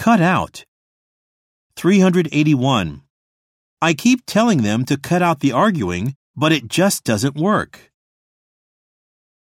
Cut out. 381. I keep telling them to cut out the arguing, but it just doesn't work.